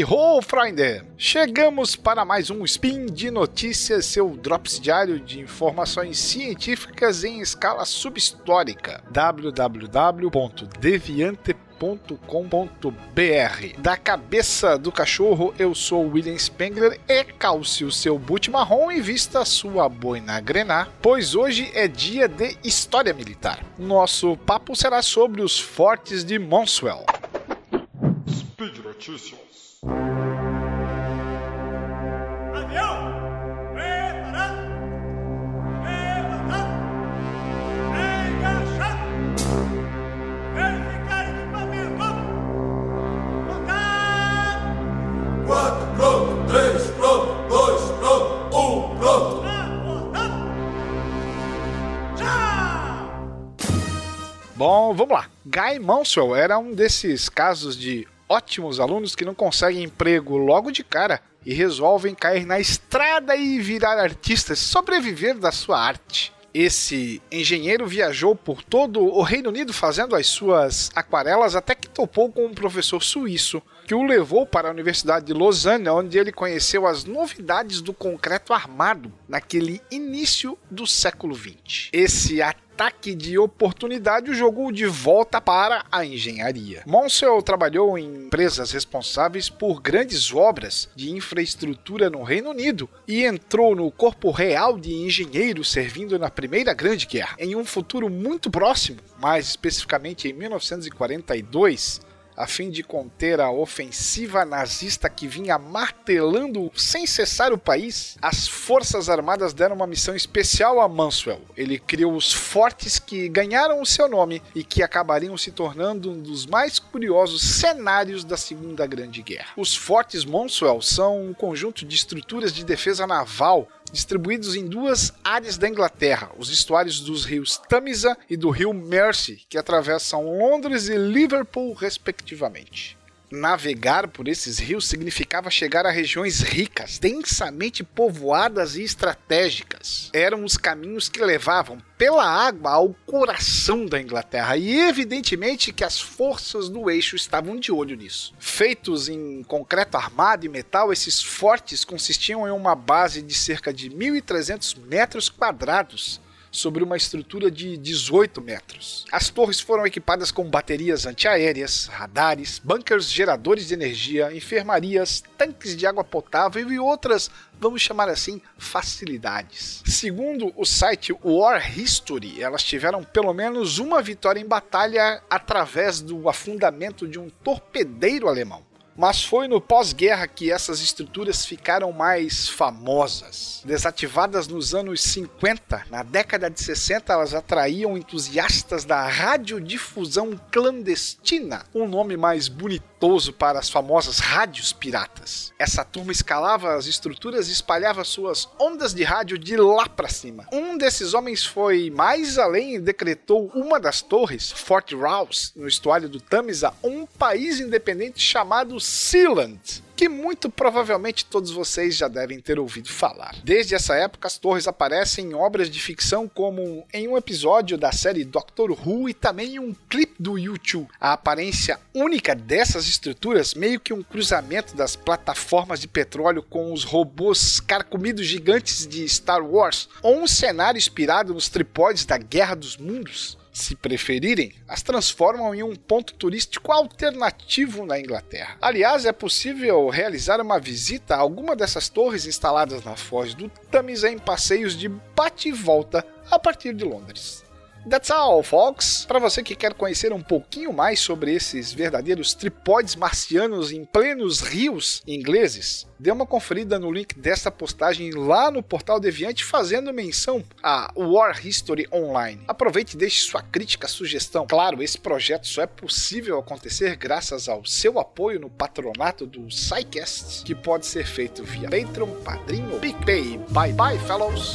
Hey ho, Freunde! Chegamos para mais um Spin de Notícias, seu drops diário de informações científicas em escala subhistórica. www.deviante.com.br Da cabeça do cachorro, eu sou William Spengler e calce o seu boot marrom e vista sua boina grená, pois hoje é dia de História Militar. Nosso papo será sobre os fortes de Monswell. Speed Notícias. Avião! Preparado! Levantado! Engaixado! Verificar equipamento! Contato! Quatro pronto, três pronto, dois pronto, um pronto. Transportado! Tchau! Bom, vamos lá. Guy Mansell era um desses casos de ótimos alunos que não conseguem emprego logo de cara e resolvem cair na estrada e virar artistas, sobreviver da sua arte. Esse engenheiro viajou por todo o Reino Unido fazendo as suas aquarelas até que topou com um professor suíço que o levou para a Universidade de Lausanne, onde ele conheceu as novidades do concreto armado naquele início do século XX. Esse ataque de oportunidade o jogou de volta para a engenharia. Monsell trabalhou em empresas responsáveis por grandes obras de infraestrutura no Reino Unido e entrou no Corpo Real de Engenheiros servindo na Primeira Grande Guerra. Em um futuro muito próximo, mais especificamente em 1942, a fim de conter a ofensiva nazista que vinha martelando sem cessar o país, as Forças Armadas deram uma missão especial a Manswell. Ele criou os fortes que ganharam o seu nome e que acabariam se tornando um dos mais curiosos cenários da Segunda Grande Guerra. Os fortes Manswell são um conjunto de estruturas de defesa naval distribuídos em duas áreas da Inglaterra, os estuários dos rios Tamisa e do rio Mersey, que atravessam Londres e Liverpool, respectivamente. Navegar por esses rios significava chegar a regiões ricas, densamente povoadas e estratégicas. Eram os caminhos que levavam pela água ao coração da Inglaterra e evidentemente que as forças do eixo estavam de olho nisso. Feitos em concreto armado e metal, esses fortes consistiam em uma base de cerca de 1.300 metros quadrados sobre uma estrutura de 18 metros. As torres foram equipadas com baterias antiaéreas, radares, bunkers geradores de energia, enfermarias, tanques de água potável e outras, vamos chamar assim, facilidades. Segundo o site War History, elas tiveram pelo menos uma vitória em batalha através do afundamento de um torpedeiro alemão. Mas foi no pós-guerra que essas estruturas ficaram mais famosas. Desativadas nos anos 50, na década de 60 elas atraíam entusiastas da radiodifusão clandestina, um nome mais para as famosas rádios piratas. Essa turma escalava as estruturas e espalhava suas ondas de rádio de lá para cima. Um desses homens foi mais além e decretou uma das torres, Fort Rouse, no estuário do Tamisa, um país independente chamado Sealand, que muito provavelmente todos vocês já devem ter ouvido falar. Desde essa época, as torres aparecem em obras de ficção como em um episódio da série Doctor Who e também em um clipe do YouTube. A aparência única dessas estruturas, meio que um cruzamento das plataformas de petróleo com os robôs carcomidos gigantes de Star Wars, ou um cenário inspirado nos tripóides da Guerra dos Mundos se preferirem, as transformam em um ponto turístico alternativo na Inglaterra. Aliás, é possível realizar uma visita a alguma dessas torres instaladas na foz do Tamisa em passeios de bate e volta a partir de Londres. That's all, folks! Para você que quer conhecer um pouquinho mais sobre esses verdadeiros tripóides marcianos em plenos rios ingleses, dê uma conferida no link desta postagem lá no portal Deviante fazendo menção a War History Online. Aproveite e deixe sua crítica, sugestão. Claro, esse projeto só é possível acontecer graças ao seu apoio no patronato do SciCast, que pode ser feito via Patreon, Padrinho ou PicPay. Bye bye, fellows!